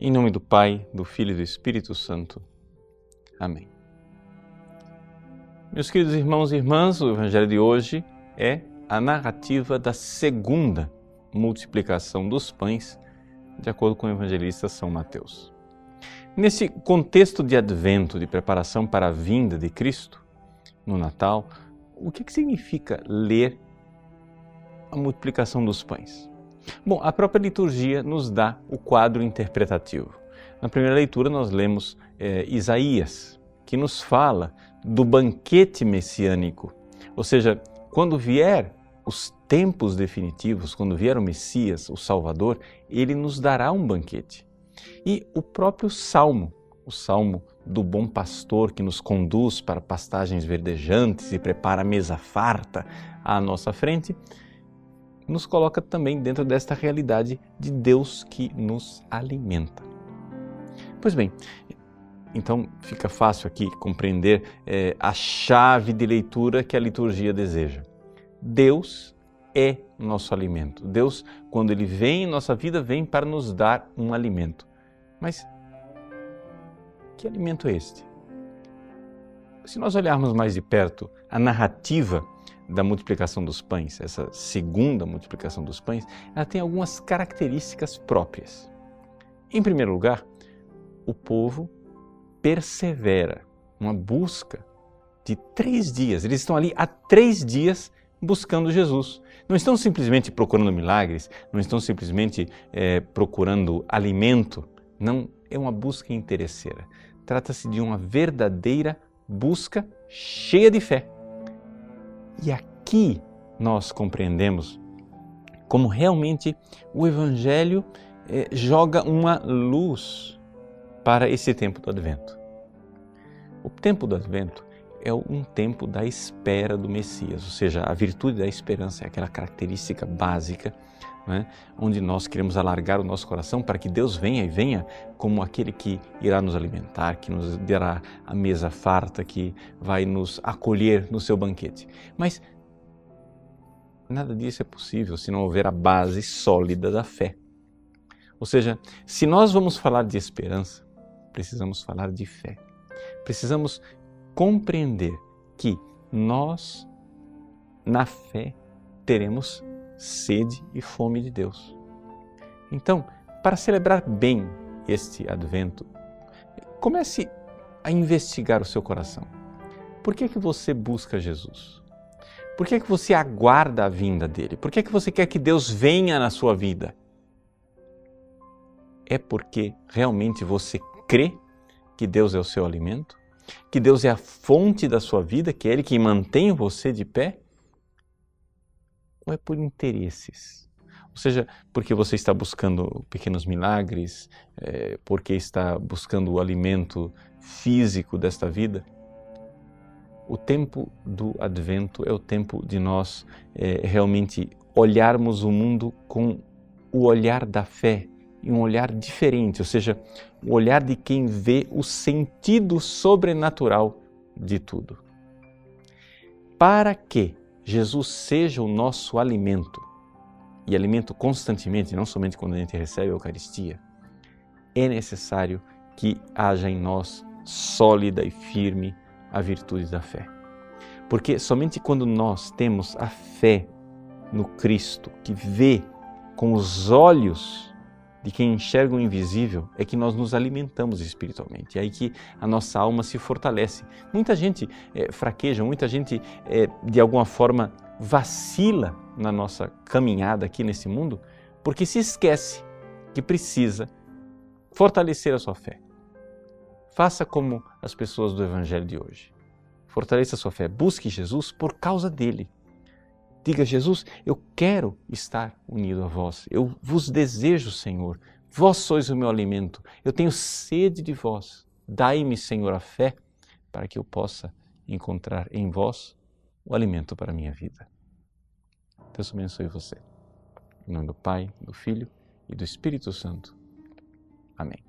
Em nome do Pai, do Filho e do Espírito Santo. Amém. Meus queridos irmãos e irmãs, o Evangelho de hoje é a narrativa da segunda multiplicação dos pães, de acordo com o evangelista São Mateus. Nesse contexto de advento, de preparação para a vinda de Cristo, no Natal, o que, que significa ler a multiplicação dos pães? Bom, a própria liturgia nos dá o quadro interpretativo. Na primeira leitura, nós lemos é, Isaías, que nos fala do banquete messiânico. Ou seja, quando vier os tempos definitivos, quando vier o Messias, o Salvador, ele nos dará um banquete. E o próprio Salmo, o Salmo do bom pastor que nos conduz para pastagens verdejantes e prepara a mesa farta à nossa frente, nos coloca também dentro desta realidade de Deus que nos alimenta. Pois bem, então fica fácil aqui compreender é, a chave de leitura que a liturgia deseja. Deus é nosso alimento. Deus, quando Ele vem em nossa vida, vem para nos dar um alimento. Mas que alimento é este? Se nós olharmos mais de perto a narrativa da multiplicação dos pães, essa segunda multiplicação dos pães, ela tem algumas características próprias. Em primeiro lugar, o povo persevera, uma busca de três dias. Eles estão ali há três dias buscando Jesus. Não estão simplesmente procurando milagres, não estão simplesmente é, procurando alimento. Não, é uma busca interesseira. Trata-se de uma verdadeira busca cheia de fé. E aqui nós compreendemos como realmente o Evangelho eh, joga uma luz para esse tempo do Advento. O tempo do Advento é um tempo da espera do Messias, ou seja, a virtude da esperança é aquela característica básica né, onde nós queremos alargar o nosso coração para que Deus venha e venha como aquele que irá nos alimentar, que nos dará a mesa farta, que vai nos acolher no seu banquete. Mas nada disso é possível se não houver a base sólida da fé. Ou seja, se nós vamos falar de esperança, precisamos falar de fé. Precisamos compreender que nós, na fé, teremos sede e fome de Deus. Então, para celebrar bem este advento, comece a investigar o seu coração. Por que, é que você busca Jesus? Por que, é que você aguarda a vinda dele? Por que, é que você quer que Deus venha na sua vida? É porque realmente você crê que Deus é o seu alimento? Que Deus é a fonte da sua vida, que é Ele quem mantém você de pé? Ou é por interesses? Ou seja, porque você está buscando pequenos milagres, é, porque está buscando o alimento físico desta vida? O tempo do advento é o tempo de nós é, realmente olharmos o mundo com o olhar da fé, e um olhar diferente, ou seja, o olhar de quem vê o sentido sobrenatural de tudo. Para que Jesus seja o nosso alimento, e alimento constantemente, não somente quando a gente recebe a Eucaristia, é necessário que haja em nós sólida e firme a virtude da fé. Porque somente quando nós temos a fé no Cristo, que vê com os olhos de quem enxerga o invisível é que nós nos alimentamos espiritualmente. É aí que a nossa alma se fortalece. Muita gente é, fraqueja, muita gente é, de alguma forma vacila na nossa caminhada aqui nesse mundo porque se esquece que precisa fortalecer a sua fé. Faça como as pessoas do Evangelho de hoje. Fortaleça a sua fé. Busque Jesus por causa dele. Diga, Jesus, eu quero estar unido a vós. Eu vos desejo, Senhor. Vós sois o meu alimento. Eu tenho sede de vós. Dai-me, Senhor, a fé para que eu possa encontrar em vós o alimento para a minha vida. Deus abençoe você. Em nome do Pai, do Filho e do Espírito Santo. Amém.